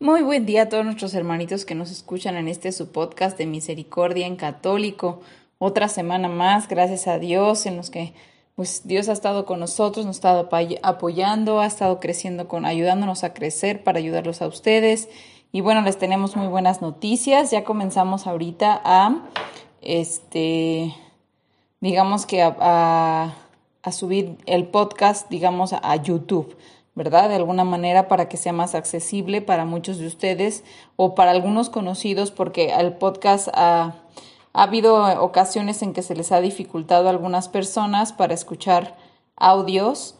Muy buen día a todos nuestros hermanitos que nos escuchan en este su podcast de Misericordia en Católico. Otra semana más, gracias a Dios, en los que pues Dios ha estado con nosotros, nos ha estado apoyando, ha estado creciendo con ayudándonos a crecer para ayudarlos a ustedes. Y bueno, les tenemos muy buenas noticias. Ya comenzamos ahorita a este digamos que a, a subir el podcast, digamos, a YouTube. ¿Verdad? De alguna manera para que sea más accesible para muchos de ustedes o para algunos conocidos, porque el podcast ha, ha habido ocasiones en que se les ha dificultado a algunas personas para escuchar audios.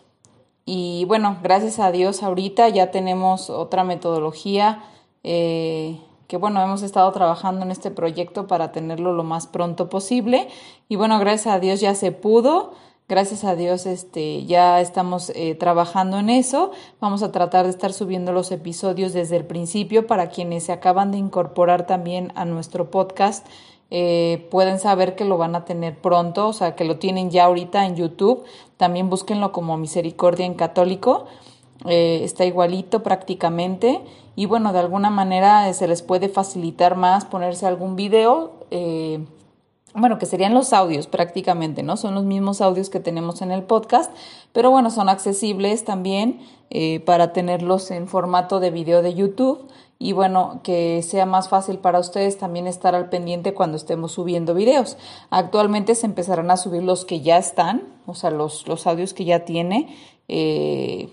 Y bueno, gracias a Dios ahorita ya tenemos otra metodología eh, que bueno, hemos estado trabajando en este proyecto para tenerlo lo más pronto posible. Y bueno, gracias a Dios ya se pudo. Gracias a Dios, este, ya estamos eh, trabajando en eso. Vamos a tratar de estar subiendo los episodios desde el principio para quienes se acaban de incorporar también a nuestro podcast. Eh, pueden saber que lo van a tener pronto, o sea, que lo tienen ya ahorita en YouTube. También búsquenlo como Misericordia en Católico. Eh, está igualito prácticamente. Y bueno, de alguna manera se les puede facilitar más ponerse algún video bueno, que serían los audios prácticamente, ¿no? Son los mismos audios que tenemos en el podcast, pero bueno, son accesibles también eh, para tenerlos en formato de video de YouTube y bueno, que sea más fácil para ustedes también estar al pendiente cuando estemos subiendo videos. Actualmente se empezarán a subir los que ya están, o sea, los, los audios que ya tiene. Eh,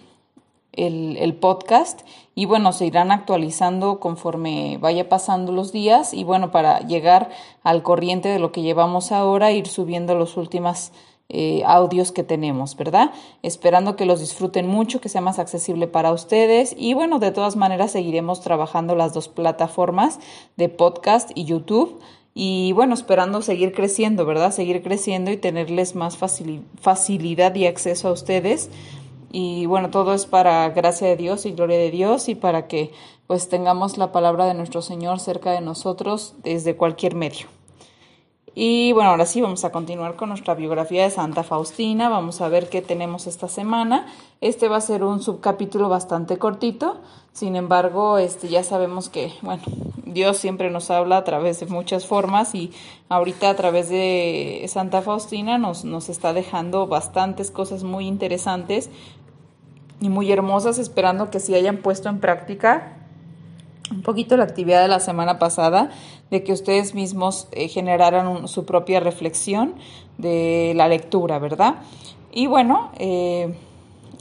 el, podcast y bueno, se irán actualizando conforme vaya pasando los días y bueno, para llegar al corriente de lo que llevamos ahora, ir subiendo los últimos eh, audios que tenemos, ¿verdad? Esperando que los disfruten mucho, que sea más accesible para ustedes y bueno, de todas maneras seguiremos trabajando las dos plataformas de podcast y YouTube. Y bueno, esperando seguir creciendo, ¿verdad? Seguir creciendo y tenerles más facilidad y acceso a ustedes y bueno, todo es para gracia de Dios y gloria de Dios y para que pues tengamos la palabra de nuestro Señor cerca de nosotros desde cualquier medio. Y bueno, ahora sí vamos a continuar con nuestra biografía de Santa Faustina. Vamos a ver qué tenemos esta semana. Este va a ser un subcapítulo bastante cortito. Sin embargo, este ya sabemos que, bueno, Dios siempre nos habla a través de muchas formas y ahorita a través de Santa Faustina nos, nos está dejando bastantes cosas muy interesantes y muy hermosas, esperando que sí hayan puesto en práctica un poquito la actividad de la semana pasada, de que ustedes mismos eh, generaran su propia reflexión de la lectura, ¿verdad? Y bueno, eh,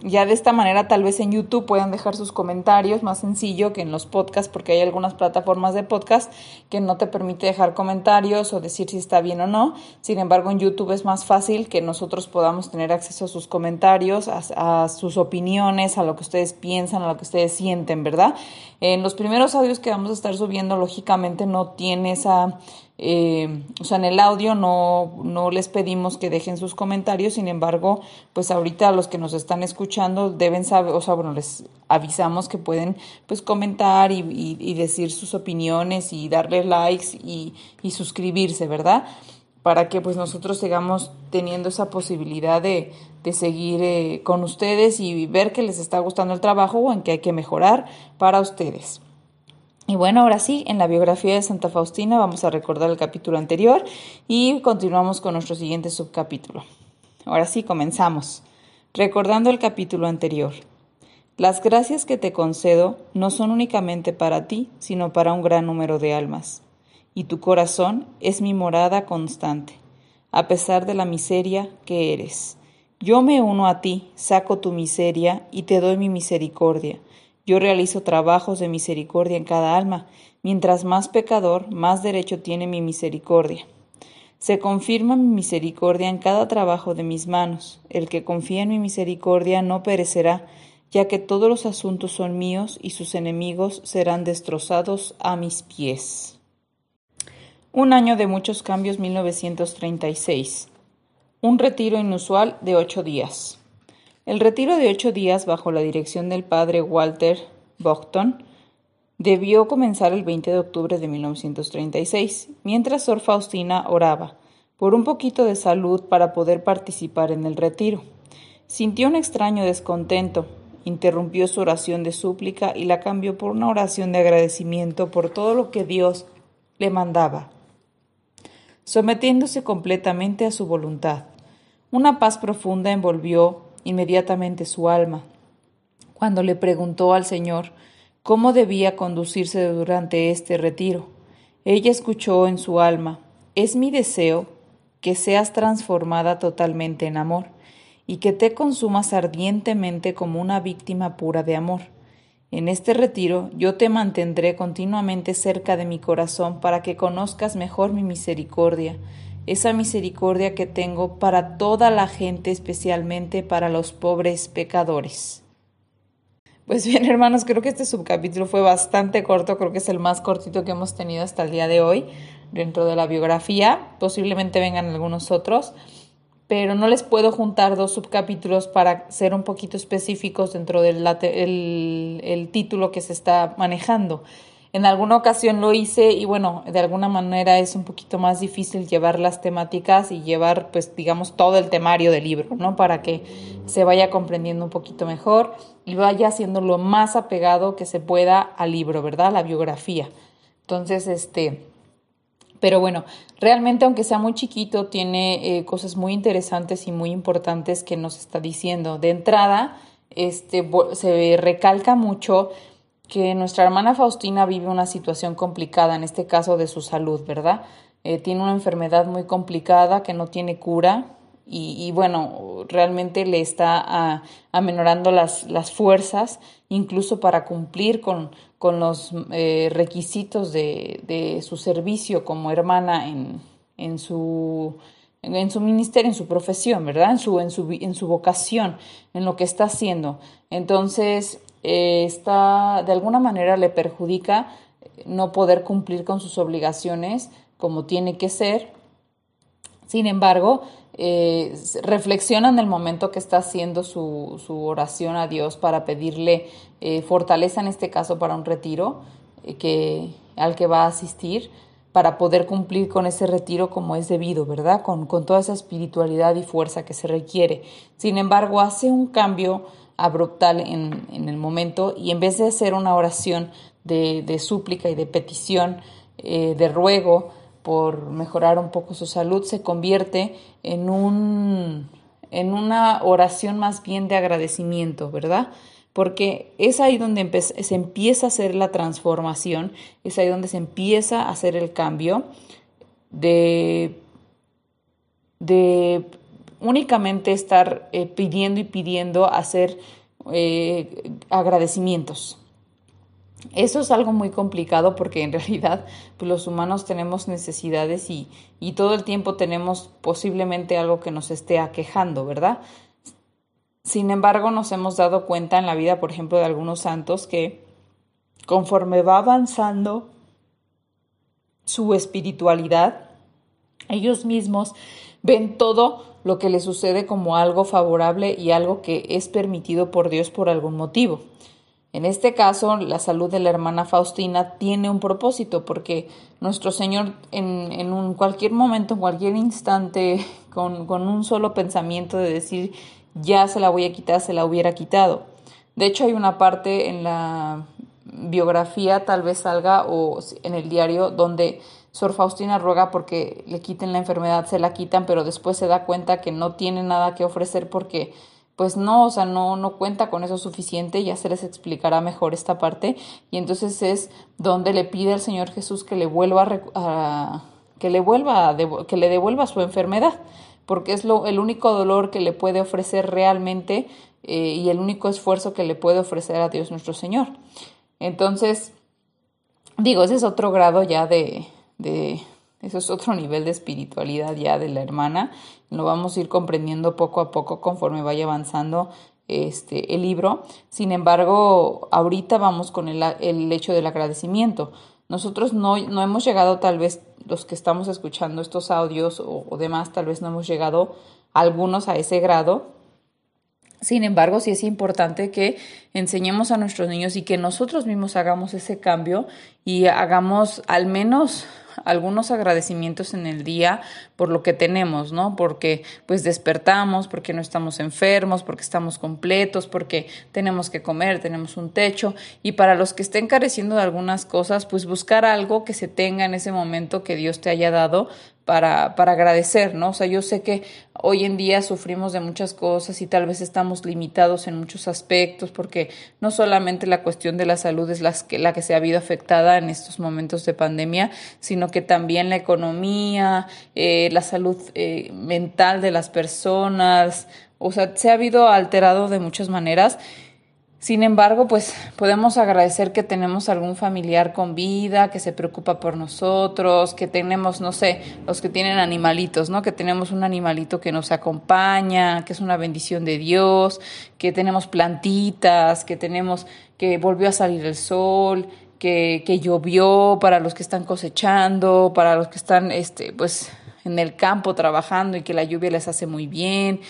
ya de esta manera tal vez en YouTube puedan dejar sus comentarios, más sencillo que en los podcasts, porque hay algunas plataformas de podcast que no te permite dejar comentarios o decir si está bien o no. Sin embargo, en YouTube es más fácil que nosotros podamos tener acceso a sus comentarios, a, a sus opiniones, a lo que ustedes piensan, a lo que ustedes sienten, ¿verdad? En los primeros audios que vamos a estar subiendo, lógicamente no tiene esa eh, o sea, en el audio no, no les pedimos que dejen sus comentarios, sin embargo, pues ahorita los que nos están escuchando deben saber, o sea, bueno, les avisamos que pueden pues comentar y, decir sus opiniones y darle likes y, y suscribirse, ¿verdad? Para que pues nosotros sigamos teniendo esa posibilidad de, de seguir eh, con ustedes y ver que les está gustando el trabajo o en que hay que mejorar para ustedes. Y bueno, ahora sí, en la biografía de Santa Faustina vamos a recordar el capítulo anterior y continuamos con nuestro siguiente subcapítulo. Ahora sí, comenzamos. Recordando el capítulo anterior. Las gracias que te concedo no son únicamente para ti, sino para un gran número de almas. Y tu corazón es mi morada constante, a pesar de la miseria que eres. Yo me uno a ti, saco tu miseria y te doy mi misericordia yo realizo trabajos de misericordia en cada alma. Mientras más pecador, más derecho tiene mi misericordia. Se confirma mi misericordia en cada trabajo de mis manos. El que confía en mi misericordia no perecerá. ya que todos los asuntos son míos y sus enemigos serán destrozados a mis pies. Un año de muchos cambios 1936. Un retiro inusual de ocho días. El retiro de ocho días bajo la dirección del padre Walter Bogton debió comenzar el 20 de octubre de 1936, mientras Sor Faustina oraba por un poquito de salud para poder participar en el retiro. Sintió un extraño descontento, interrumpió su oración de súplica y la cambió por una oración de agradecimiento por todo lo que Dios le mandaba, sometiéndose completamente a su voluntad. Una paz profunda envolvió inmediatamente su alma. Cuando le preguntó al Señor cómo debía conducirse durante este retiro, ella escuchó en su alma, es mi deseo que seas transformada totalmente en amor y que te consumas ardientemente como una víctima pura de amor. En este retiro yo te mantendré continuamente cerca de mi corazón para que conozcas mejor mi misericordia, esa misericordia que tengo para toda la gente, especialmente para los pobres pecadores. Pues bien, hermanos, creo que este subcapítulo fue bastante corto, creo que es el más cortito que hemos tenido hasta el día de hoy dentro de la biografía, posiblemente vengan algunos otros, pero no les puedo juntar dos subcapítulos para ser un poquito específicos dentro del el, título que se está manejando. En alguna ocasión lo hice y bueno, de alguna manera es un poquito más difícil llevar las temáticas y llevar, pues, digamos, todo el temario del libro, ¿no? Para que se vaya comprendiendo un poquito mejor y vaya siendo lo más apegado que se pueda al libro, ¿verdad? La biografía. Entonces, este, pero bueno, realmente aunque sea muy chiquito, tiene eh, cosas muy interesantes y muy importantes que nos está diciendo. De entrada, este, se recalca mucho que nuestra hermana Faustina vive una situación complicada, en este caso de su salud, ¿verdad? Eh, tiene una enfermedad muy complicada que no tiene cura y, bueno, realmente le está amenorando las, las fuerzas, incluso para cumplir con, con los eh, requisitos de, de, su servicio como hermana en, en su en su ministerio, en su profesión, ¿verdad? En su, en su, en su vocación, en lo que está haciendo. Entonces, eh, de alguna manera le perjudica no poder cumplir con sus obligaciones como tiene que ser. Sin embargo, eh, reflexiona en el momento que está haciendo su, su oración a Dios para pedirle eh, fortaleza, en este caso para un retiro que, al que va a asistir, para poder cumplir con ese retiro como es debido, ¿verdad? Con, con toda esa espiritualidad y fuerza que se requiere. Sin embargo, hace un cambio abruptal en, en, el momento y en vez de hacer una oración de, de súplica y de petición, eh, de ruego por mejorar un poco su salud, se convierte en, un, en una oración más bien de agradecimiento, ¿verdad? Porque es ahí donde se empieza a hacer la transformación, es ahí donde se empieza a hacer el cambio de, de únicamente estar eh, pidiendo y pidiendo hacer eh, agradecimientos. Eso es algo muy complicado porque en realidad pues, los humanos tenemos necesidades y, y todo el tiempo tenemos posiblemente algo que nos esté aquejando, ¿verdad? Sin embargo, nos hemos dado cuenta en la vida, por ejemplo, de algunos santos que conforme va avanzando su espiritualidad, ellos mismos ven todo lo que les sucede como algo favorable y algo que es permitido por Dios por algún motivo. En este caso, la salud de la hermana Faustina tiene un propósito, porque nuestro Señor en, en un cualquier momento, en cualquier instante, con, con un solo pensamiento de decir ya se la voy a quitar, se la hubiera quitado. De hecho, hay una parte en la biografía, tal vez salga, o en el diario, donde Sor Faustina ruega porque le quiten la enfermedad, se la quitan, pero después se da cuenta que no tiene nada que ofrecer porque pues no, o sea, no, no cuenta con eso suficiente, ya se les explicará mejor esta parte, y entonces es donde le pide al Señor Jesús que le vuelva a, que le vuelva que le devuelva su enfermedad, porque es lo, el único dolor que le puede ofrecer realmente eh, y el único esfuerzo que le puede ofrecer a Dios nuestro Señor. Entonces, digo, ese es otro grado ya de, de, eso es otro nivel de espiritualidad ya de la hermana. Lo vamos a ir comprendiendo poco a poco conforme vaya avanzando este, el libro. Sin embargo, ahorita vamos con el, el hecho del agradecimiento. Nosotros no, no, hemos llegado, tal vez los que estamos escuchando estos audios o, o demás, tal vez no hemos llegado algunos a ese grado, sin embargo, sí es importante que enseñemos a nuestros niños y que nosotros mismos hagamos ese cambio y hagamos al menos algunos agradecimientos en el día por lo que tenemos, ¿no? Porque pues despertamos, porque no estamos enfermos, porque estamos completos, porque tenemos que comer, tenemos un techo y para los que estén careciendo de algunas cosas, pues buscar algo que se tenga en ese momento que Dios te haya dado para, para agradecer, ¿no? O sea, yo sé que hoy en día sufrimos de muchas cosas y tal vez estamos limitados en muchos aspectos porque no solamente la cuestión de la salud es la que, la que se ha habido afectada en estos momentos de pandemia, sino que también la economía, eh, la salud eh, mental de las personas, o sea, se ha habido alterado de muchas maneras sin embargo, pues podemos agradecer que tenemos algún familiar con vida, que se preocupa por nosotros, que tenemos, no sé, los que tienen animalitos, ¿no? Que tenemos un animalito que nos acompaña, que es una bendición de Dios, que tenemos plantitas, que tenemos que volvió a salir el sol, que, que llovió para los que están cosechando, para los que están, este, pues en el campo trabajando y que la lluvia les hace muy bien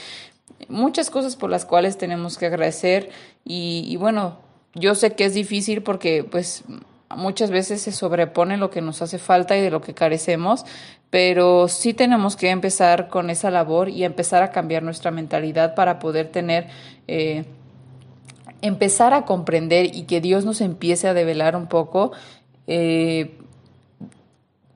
muchas cosas por las cuales tenemos que agradecer y, bueno, yo sé que es difícil porque pues muchas veces se sobrepone lo que nos hace falta y de lo que carecemos, pero sí tenemos que empezar con esa labor y empezar a cambiar nuestra mentalidad para poder tener, eh, empezar a comprender y que Dios nos empiece a develar un poco. Eh,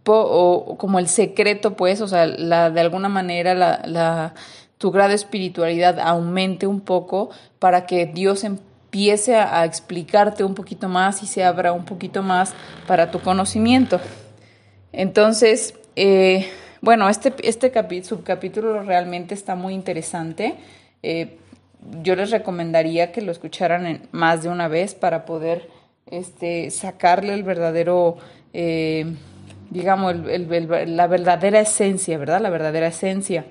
o, como el secreto, pues, o sea, de alguna manera la, la tu grado de espiritualidad aumente un poco para que Dios empiece a, explicarte un poquito más y se abra un poquito más para tu conocimiento. Entonces, eh, bueno, este, este subcapítulo realmente está muy interesante. Eh, yo les recomendaría que lo escucharan más de una vez para poder este, sacarle el verdadero, eh, digamos, la verdadera esencia, ¿verdad? La verdadera esencia.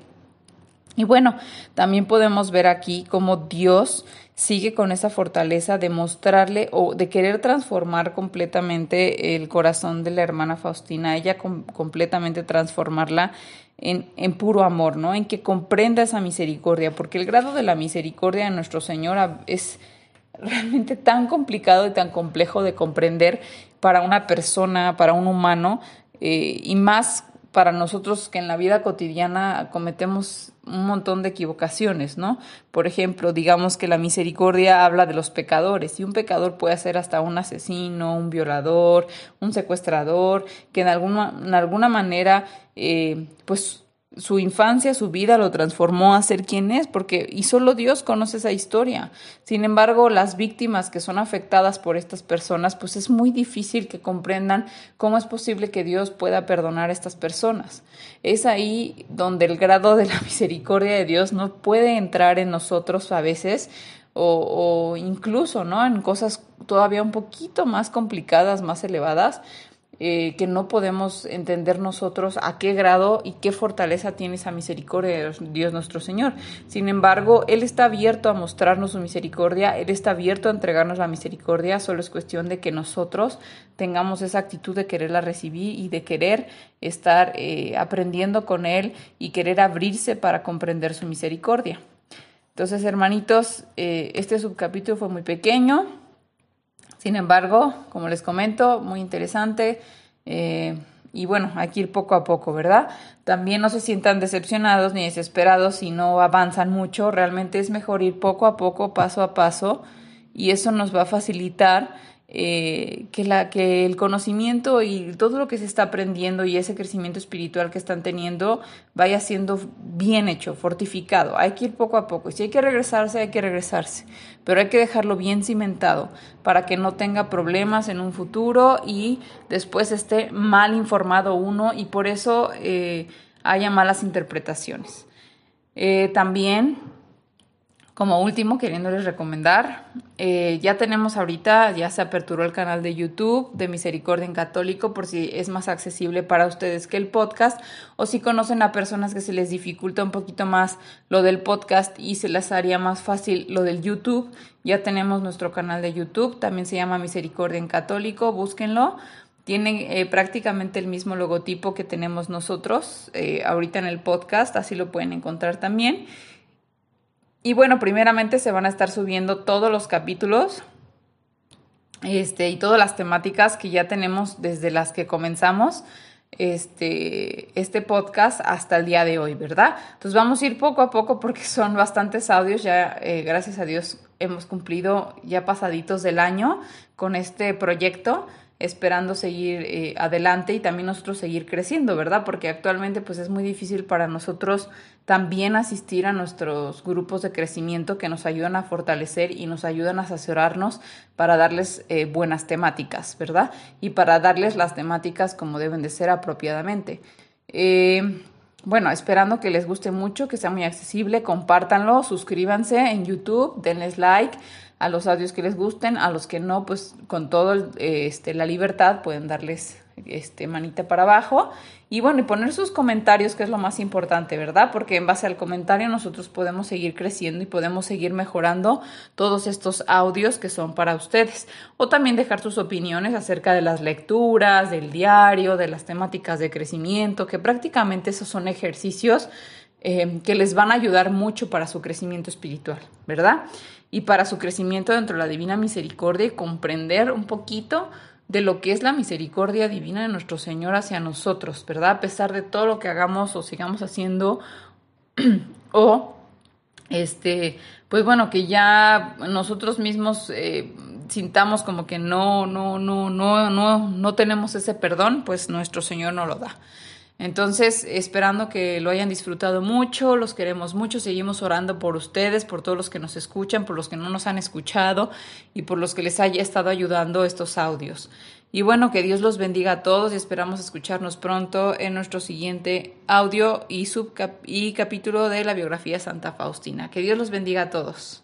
Y bueno, también podemos ver aquí cómo Dios sigue con esa fortaleza de mostrarle o de querer transformar completamente el corazón de la hermana Faustina, ella completamente transformarla en, en, puro amor, ¿no? En que comprenda esa misericordia, porque el grado de la misericordia de nuestro Señor es realmente tan complicado y tan complejo de comprender para una persona, para un humano, eh, y más para nosotros que en la vida cotidiana cometemos un montón de equivocaciones, ¿no? Por ejemplo, digamos que la misericordia habla de los pecadores y un pecador puede ser hasta un asesino, un violador, un secuestrador, que en alguna, en alguna manera, eh, pues su infancia, su vida lo transformó a ser quien es, porque y solo Dios conoce esa historia. Sin embargo, las víctimas que son afectadas por estas personas, pues es muy difícil que comprendan cómo es posible que Dios pueda perdonar a estas personas. Es ahí donde el grado de la misericordia de Dios no puede entrar en nosotros a veces o, o incluso, ¿no? En cosas todavía un poquito más complicadas, más elevadas, eh, que no podemos entender nosotros a qué grado y qué fortaleza tiene esa misericordia de Dios nuestro Señor. Sin embargo, Él está abierto a mostrarnos su misericordia, Él está abierto a entregarnos la misericordia, solo es cuestión de que nosotros tengamos esa actitud de quererla recibir y de querer estar eh, aprendiendo con Él y querer abrirse para comprender su misericordia. Entonces, hermanitos, eh, este subcapítulo fue muy pequeño, sin embargo, como les comento, muy interesante. Eh, y bueno, hay que ir poco a poco, ¿verdad? También no se sientan decepcionados ni desesperados si no avanzan mucho. Realmente es mejor ir poco a poco, paso a paso, y eso nos va a facilitar eh, que, el conocimiento y todo lo que se está aprendiendo y ese crecimiento espiritual que están teniendo vaya siendo bien hecho, fortificado. Hay que ir poco a poco. Si hay que regresarse, hay que regresarse. Pero hay que dejarlo bien cimentado para que no tenga problemas en un futuro y después esté mal informado uno y por eso eh, haya malas interpretaciones. Eh, también, como último, queriéndoles recomendar eh, ya tenemos ahorita, ya se aperturó el canal de YouTube de Misericordia en Católico por si es más accesible para ustedes que el podcast o si conocen a personas que se les dificulta un poquito más lo del podcast y se les haría más fácil lo del YouTube. Ya tenemos nuestro canal de YouTube, también se llama Misericordia en Católico, búsquenlo. Tiene eh, prácticamente el mismo logotipo que tenemos nosotros eh, ahorita en el podcast, así lo pueden encontrar también. Y bueno, primeramente se van a estar subiendo todos los capítulos este, y todas las temáticas que ya tenemos desde las que comenzamos este, este podcast hasta el día de hoy, ¿verdad? Entonces vamos a ir poco a poco porque son bastantes audios, ya eh, gracias a Dios hemos cumplido ya pasaditos del año con este proyecto esperando seguir eh, adelante y también nosotros seguir creciendo, ¿verdad? Porque actualmente pues es muy difícil para nosotros también asistir a nuestros grupos de crecimiento que nos ayudan a fortalecer y nos ayudan a asesorarnos para darles eh, buenas temáticas, ¿verdad? Y para darles las temáticas como deben de ser apropiadamente. Eh, bueno, esperando que les guste mucho, que sea muy accesible, compártanlo, suscríbanse en YouTube, denles like a los audios que les gusten, a los que no, pues con todo este, la libertad pueden darles este, manita para abajo y bueno, y poner sus comentarios, que es lo más importante, ¿verdad? Porque en base al comentario nosotros podemos seguir creciendo y podemos seguir mejorando todos estos audios que son para ustedes. O también dejar sus opiniones acerca de las lecturas, del diario, de las temáticas de crecimiento, que prácticamente esos son ejercicios eh, que les van a ayudar mucho para su crecimiento espiritual, ¿verdad? Y para su crecimiento dentro de la divina misericordia y comprender un poquito de lo que es la misericordia divina de nuestro Señor hacia nosotros, ¿verdad? A pesar de todo lo que hagamos o sigamos haciendo o este, pues bueno, que ya nosotros mismos eh, sintamos como que no, no, no, no, no, no tenemos ese perdón, pues nuestro Señor no lo da. Entonces, esperando que lo hayan disfrutado mucho, los queremos mucho, seguimos orando por ustedes, por todos los que nos escuchan, por los que no nos han escuchado y por los que les haya estado ayudando estos audios. Y bueno, que Dios los bendiga a todos y esperamos escucharnos pronto en nuestro siguiente audio y, y capítulo de la biografía Santa Faustina. Que Dios los bendiga a todos.